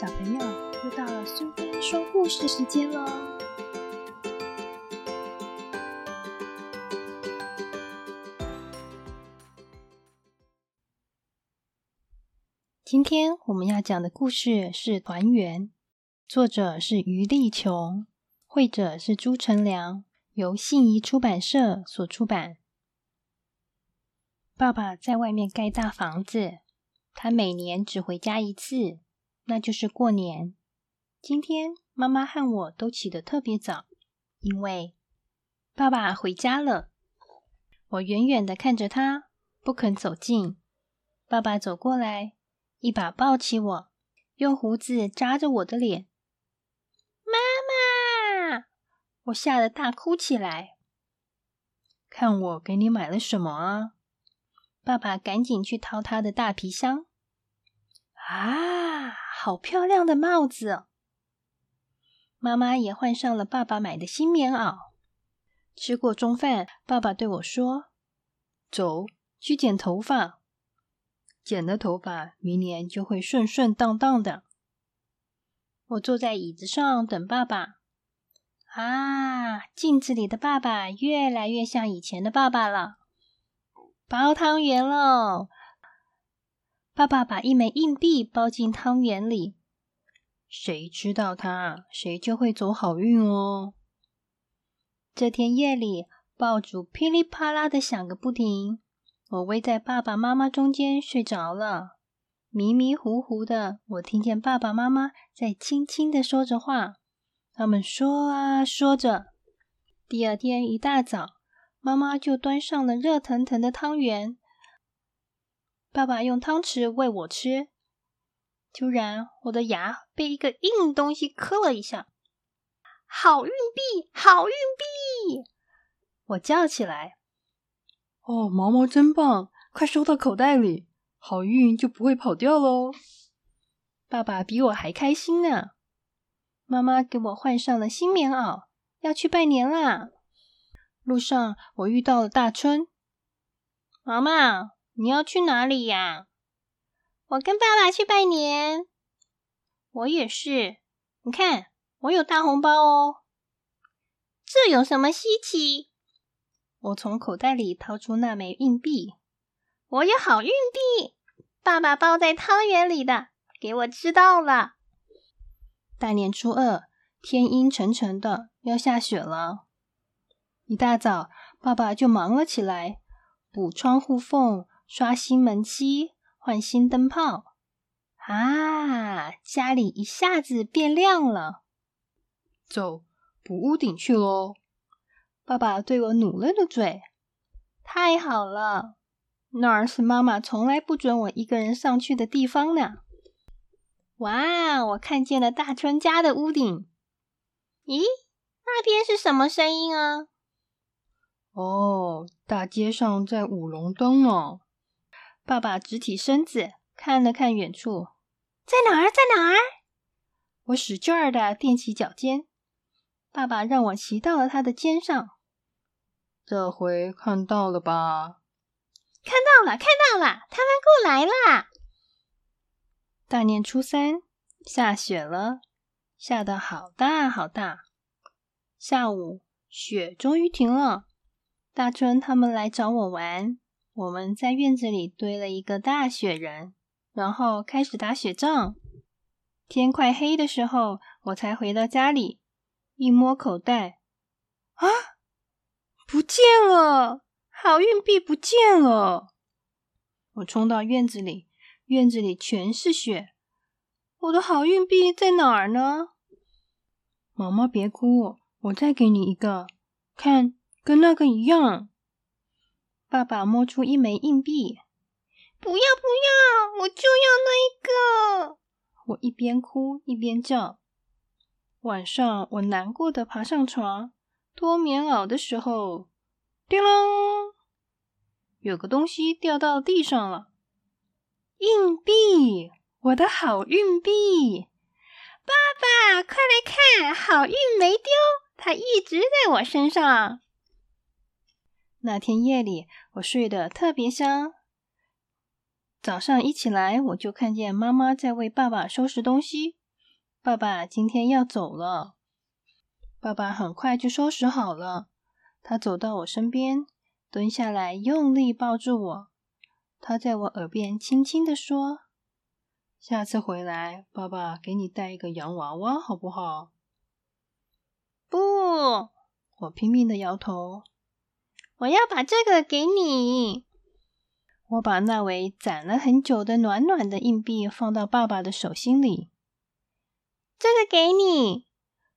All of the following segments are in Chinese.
小朋友，又到了苏菲说故事时间喽！今天我们要讲的故事是《团圆》，作者是余丽琼，绘者是朱成良，由信宜出版社所出版。爸爸在外面盖大房子，他每年只回家一次。那就是过年。今天妈妈和我都起得特别早，因为爸爸回家了。我远远的看着他，不肯走近。爸爸走过来，一把抱起我，用胡子扎着我的脸。妈妈！我吓得大哭起来。看我给你买了什么啊？爸爸赶紧去掏他的大皮箱。啊！好漂亮的帽子！妈妈也换上了爸爸买的新棉袄。吃过中饭，爸爸对我说：“走去剪头发，剪了头发，明年就会顺顺当当的。”我坐在椅子上等爸爸。啊，镜子里的爸爸越来越像以前的爸爸了。包汤圆喽！爸爸把一枚硬币包进汤圆里，谁知道它，谁就会走好运哦。这天夜里，爆竹噼里啪啦的响个不停，我偎在爸爸妈妈中间睡着了。迷迷糊糊的，我听见爸爸妈妈在轻轻的说着话。他们说啊说着，第二天一大早，妈妈就端上了热腾腾的汤圆。爸爸用汤匙喂我吃，突然我的牙被一个硬东西磕了一下。好运币，好运币！我叫起来。哦，毛毛真棒，快收到口袋里，好运就不会跑掉喽。爸爸比我还开心呢。妈妈给我换上了新棉袄，要去拜年啦。路上我遇到了大春，妈妈。你要去哪里呀？我跟爸爸去拜年。我也是。你看，我有大红包哦。这有什么稀奇？我从口袋里掏出那枚硬币。我有好运币，爸爸包在汤圆里的，给我吃到了。大年初二，天阴沉沉的，要下雪了。一大早，爸爸就忙了起来，补窗户缝。刷新门漆，换新灯泡，啊！家里一下子变亮了。走，补屋顶去喽！爸爸对我努了努嘴。太好了，那儿是妈妈从来不准我一个人上去的地方呢。哇！我看见了大春家的屋顶。咦，那边是什么声音啊？哦，大街上在舞龙灯呢。爸爸直起身子，看了看远处，在哪儿？在哪儿？我使劲儿的踮起脚尖，爸爸让我骑到了他的肩上。这回看到了吧？看到了，看到了，他们过来啦！大年初三下雪了，下的好大好大。下午雪终于停了，大春他们来找我玩。我们在院子里堆了一个大雪人，然后开始打雪仗。天快黑的时候，我才回到家里，一摸口袋，啊，不见了！好运币不见了！我冲到院子里，院子里全是雪，我的好运币在哪儿呢？毛毛别哭，我再给你一个，看，跟那个一样。爸爸摸出一枚硬币，不要不要，我就要那一个！我一边哭一边叫。晚上，我难过的爬上床脱棉袄的时候，叮啷，有个东西掉到地上了。硬币，我的好运币！爸爸，快来看，好运没丢，它一直在我身上。那天夜里，我睡得特别香。早上一起来，我就看见妈妈在为爸爸收拾东西。爸爸今天要走了。爸爸很快就收拾好了，他走到我身边，蹲下来，用力抱住我。他在我耳边轻轻的说：“下次回来，爸爸给你带一个洋娃娃，好不好？”不，我拼命的摇头。我要把这个给你。我把那枚攒了很久的暖暖的硬币放到爸爸的手心里。这个给你，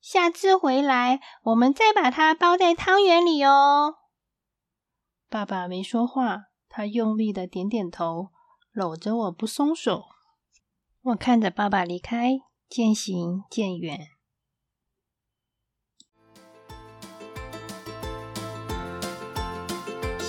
下次回来我们再把它包在汤圆里哦。爸爸没说话，他用力的点点头，搂着我不松手。我看着爸爸离开，渐行渐远。